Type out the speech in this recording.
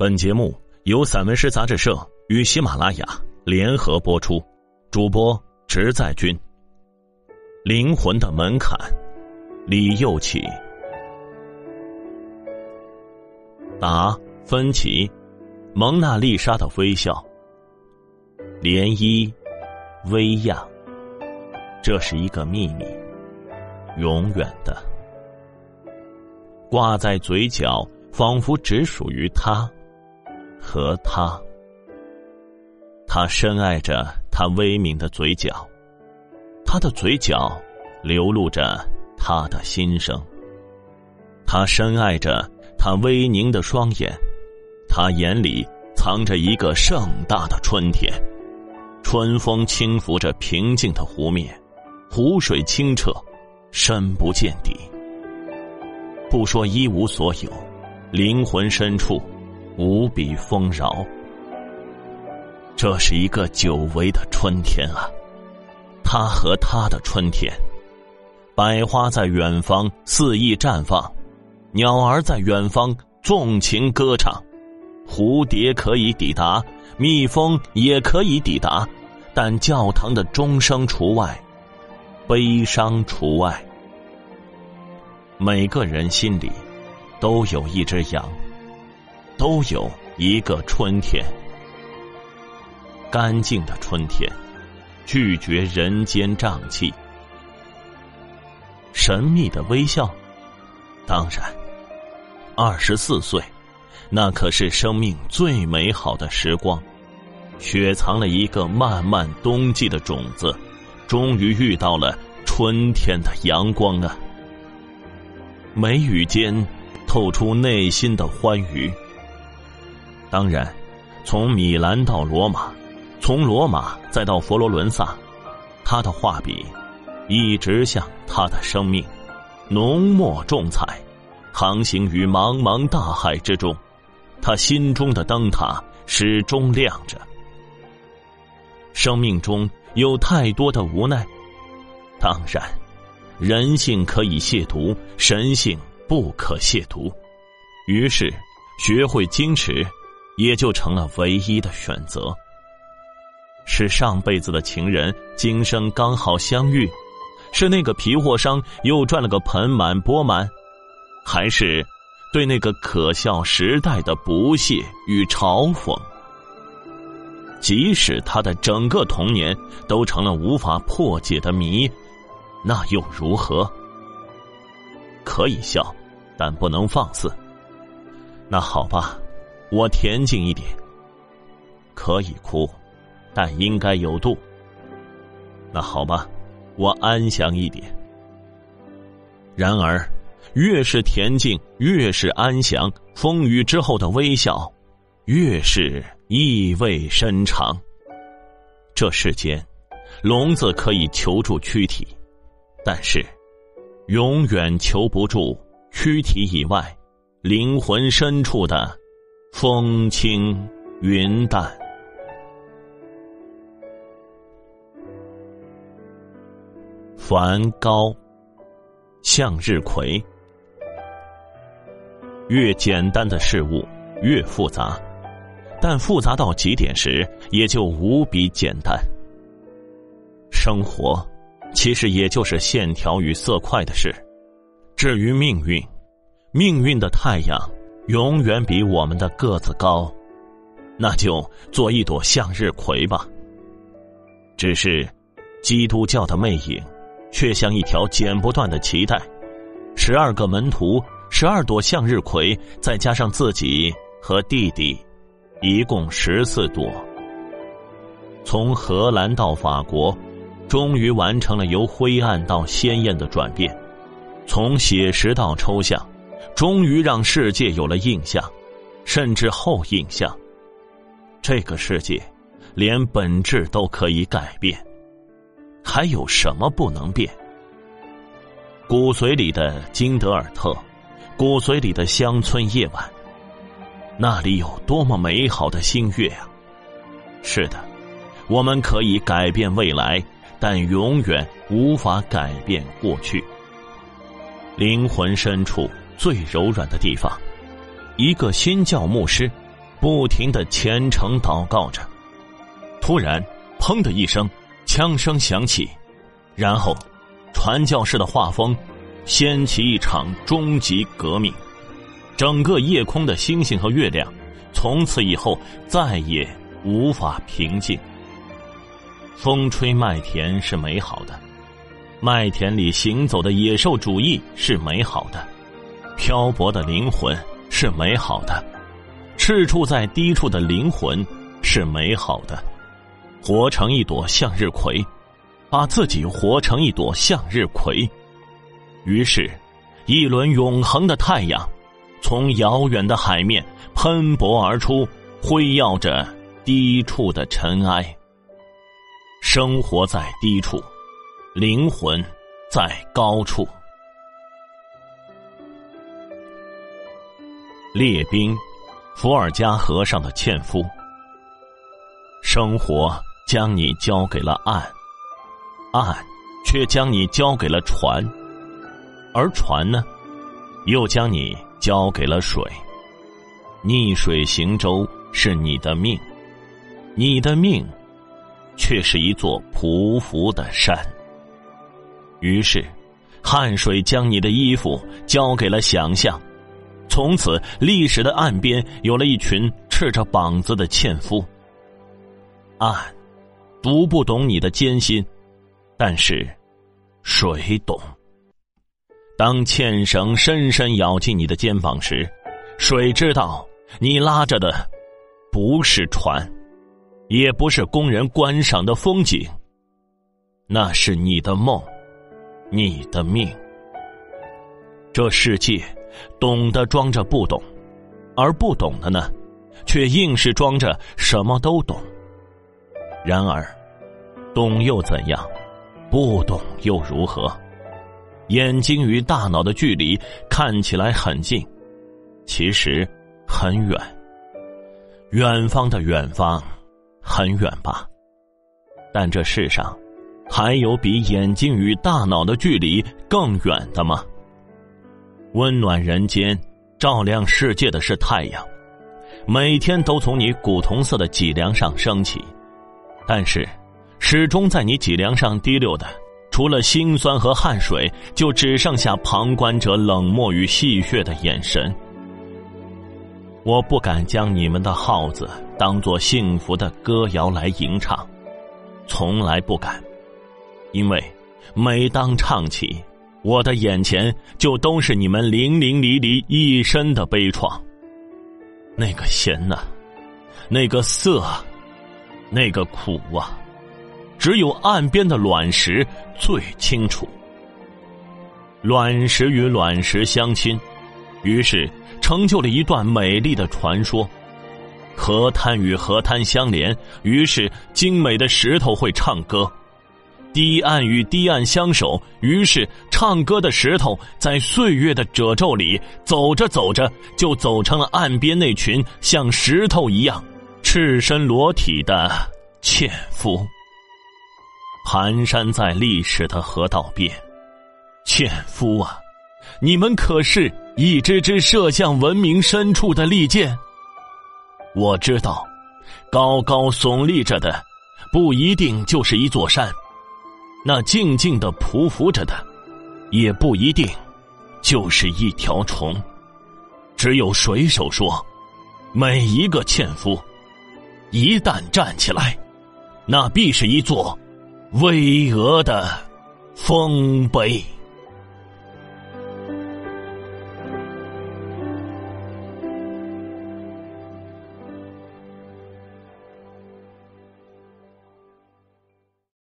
本节目由散文诗杂志社与喜马拉雅联合播出，主播直在君。灵魂的门槛，李幼起。达芬奇，蒙娜丽莎的微笑，涟漪，微漾。这是一个秘密，永远的，挂在嘴角，仿佛只属于他。和他，他深爱着他微抿的嘴角，他的嘴角流露着他的心声。他深爱着他微凝的双眼，他眼里藏着一个盛大的春天。春风轻拂着平静的湖面，湖水清澈，深不见底。不说一无所有，灵魂深处。无比丰饶，这是一个久违的春天啊！他和他的春天，百花在远方肆意绽放，鸟儿在远方纵情歌唱，蝴蝶可以抵达，蜜蜂也可以抵达，但教堂的钟声除外，悲伤除外。每个人心里都有一只羊。都有一个春天，干净的春天，拒绝人间瘴气。神秘的微笑，当然，二十四岁，那可是生命最美好的时光，雪藏了一个漫漫冬季的种子，终于遇到了春天的阳光啊！眉宇间透出内心的欢愉。当然，从米兰到罗马，从罗马再到佛罗伦萨，他的画笔一直像他的生命，浓墨重彩，航行于茫茫大海之中。他心中的灯塔始终亮着。生命中有太多的无奈，当然，人性可以亵渎，神性不可亵渎。于是，学会矜持。也就成了唯一的选择。是上辈子的情人，今生刚好相遇；是那个皮货商又赚了个盆满钵满；还是对那个可笑时代的不屑与嘲讽？即使他的整个童年都成了无法破解的谜，那又如何？可以笑，但不能放肆。那好吧。我恬静一点，可以哭，但应该有度。那好吧，我安详一点。然而，越是恬静，越是安详，风雨之后的微笑，越是意味深长。这世间，聋子可以求助躯体，但是，永远求不住躯体以外，灵魂深处的。风轻云淡，梵高，向日葵。越简单的事物越复杂，但复杂到极点时，也就无比简单。生活，其实也就是线条与色块的事。至于命运，命运的太阳。永远比我们的个子高，那就做一朵向日葵吧。只是，基督教的魅影，却像一条剪不断的脐带。十二个门徒，十二朵向日葵，再加上自己和弟弟，一共十四朵。从荷兰到法国，终于完成了由灰暗到鲜艳的转变，从写实到抽象。终于让世界有了印象，甚至后印象。这个世界，连本质都可以改变，还有什么不能变？骨髓里的金德尔特，骨髓里的乡村夜晚，那里有多么美好的星月啊！是的，我们可以改变未来，但永远无法改变过去。灵魂深处。最柔软的地方，一个新教牧师，不停的虔诚祷告着。突然，砰的一声，枪声响起，然后，传教士的画风，掀起一场终极革命。整个夜空的星星和月亮，从此以后再也无法平静。风吹麦田是美好的，麦田里行走的野兽主义是美好的，漂泊的灵魂是美好的，赤处在低处的灵魂是美好的。活成一朵向日葵，把自己活成一朵向日葵。于是，一轮永恒的太阳从遥远的海面喷薄而出，辉耀着低处的尘埃。生活在低处，灵魂在高处。列兵，伏尔加河上的纤夫。生活。将你交给了岸，岸却将你交给了船，而船呢，又将你交给了水。逆水行舟是你的命，你的命却是一座匍匐的山。于是，汗水将你的衣服交给了想象，从此历史的岸边有了一群赤着膀子的纤夫。岸。读不懂你的艰辛，但是水懂。当纤绳深深咬进你的肩膀时，水知道你拉着的不是船，也不是工人观赏的风景，那是你的梦，你的命。这世界懂得装着不懂，而不懂的呢，却硬是装着什么都懂。然而，懂又怎样？不懂又如何？眼睛与大脑的距离看起来很近，其实很远。远方的远方，很远吧？但这世上，还有比眼睛与大脑的距离更远的吗？温暖人间、照亮世界的是太阳，每天都从你古铜色的脊梁上升起。但是，始终在你脊梁上滴溜的，除了辛酸和汗水，就只剩下旁观者冷漠与戏谑的眼神。我不敢将你们的号子当做幸福的歌谣来吟唱，从来不敢，因为每当唱起，我的眼前就都是你们零零离离一身的悲怆。那个咸呐，那个涩。那个苦啊，只有岸边的卵石最清楚。卵石与卵石相亲，于是成就了一段美丽的传说。河滩与河滩相连，于是精美的石头会唱歌。堤岸与堤岸相守，于是唱歌的石头在岁月的褶皱里走着走着，就走成了岸边那群像石头一样。赤身裸体的纤夫，蹒跚在历史的河道边。纤夫啊，你们可是一支支射向文明深处的利箭。我知道，高高耸立着的，不一定就是一座山；那静静的匍匐着的，也不一定就是一条虫。只有水手说，每一个纤夫。一旦站起来，那必是一座巍峨的丰碑。